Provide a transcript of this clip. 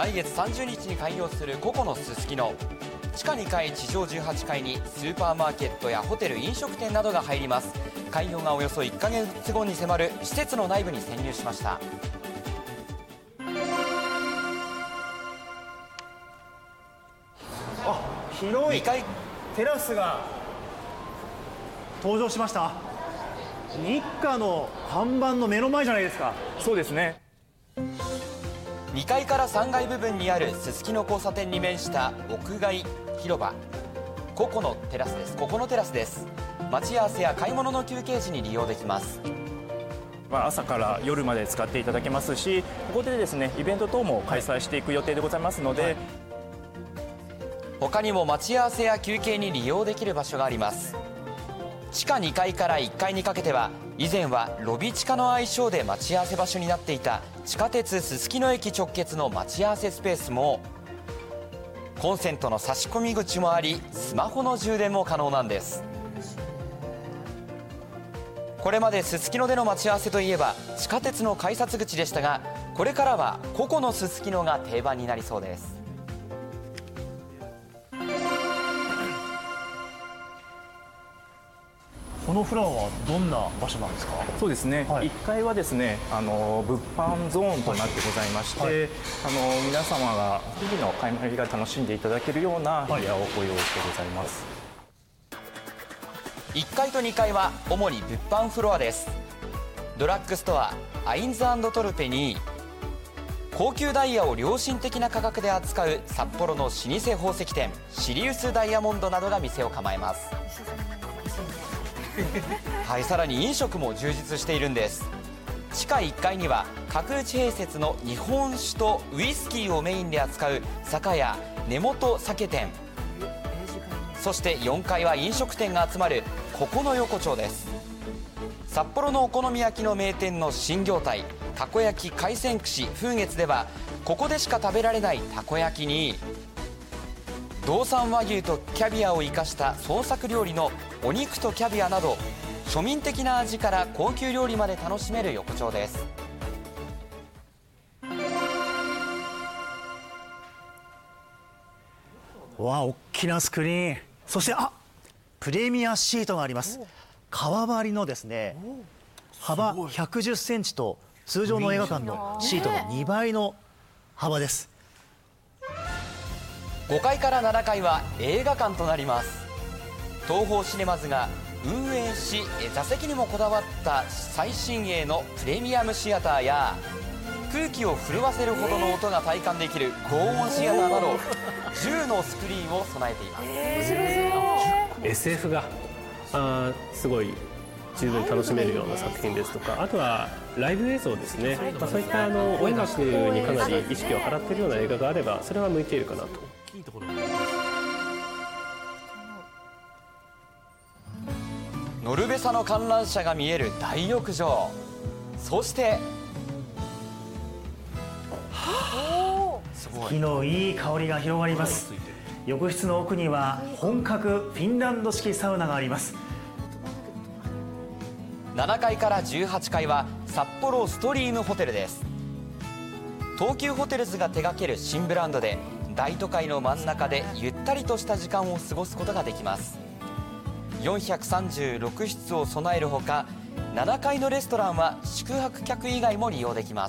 来月30日に開業するココのすすきの地下2階地上18階にスーパーマーケットやホテル飲食店などが入ります。開業がおよそ1ヶ月後に迫る施設の内部に潜入しました。あ広い。2階。テラスが登場しました。日課の看板の目の前じゃないですか。そうですね2階から3階部分にあるすすきの交差点に面した屋外広場。ココのテラスです。ここのテラスです。待ち合わせや買い物の休憩時に利用できます。まあ朝から夜まで使っていただけますしここでですねイベント等も開催していく予定でございますので、他にも待ち合わせや休憩に利用できる場所があります。地下2階から1階にかけては以前はロビ地下の愛称で待ち合わせ場所になっていた地下鉄すすきの駅直結の待ち合わせスペースもコンセントの差し込み口もありスマホの充電も可能なんです。これまですすきのでの待ち合わせといえば地下鉄の改札口でしたがこれからは個々のすすきのが定番になりそうです。このフロアはどんな場所なんですか？そうですね、はい。1階はですねあの物販ゾーンとなってございまして、はい。あの皆様が日々の買い物が楽しんでいただけるような部屋をご用意してございます、1階と2階は主に物販フロアです。ドラッグストアアインズトルペに高級ダイヤを良心的な価格で扱う札幌の老舗宝石店シリウスダイヤモンドなどが店を構えます。はいさらに飲食も充実しているんです。地下1階には角打ち併設の日本酒とウイスキーをメインで扱う酒屋根本酒店。そして4階は飲食店が集まるここの横丁です。札幌のお好み焼きの名店の新業態たこ焼き海鮮串風月ではここでしか食べられないたこ焼きに道産和牛とキャビアを生かした創作料理のお肉とキャビアなど庶民的な味から高級料理まで楽しめる横丁です。わあ大きなスクリーン。そしてあプレミアシートがあります。革張りのですね幅110センチと通常の映画館のシートの2倍の幅です。5階から7階は映画館となります東宝シネマズが運営しえ座席にもこだわった最新鋭のプレミアムシアターや空気を震わせるほどの音が体感できる高音シアターなど10のスクリーンを備えています。SF があーすごい十分楽しめるような作品ですとかあとはライブ映像ですね、まあ、そういったあの音楽にかなり意識を払っているような映画があればそれは向いているかなとノルベサの観覧車が見える大浴場。そしてすごい木のいい香りが広がります。浴室の奥には本格フィンランド式サウナがあります。7階から18階は札幌ストリームホテルです。東急ホテルズが手掛ける新ブランドで大都会の真ん中でゆったりとした時間を過ごすことができます436室を備えるほか7階のレストランは宿泊客以外も利用できます。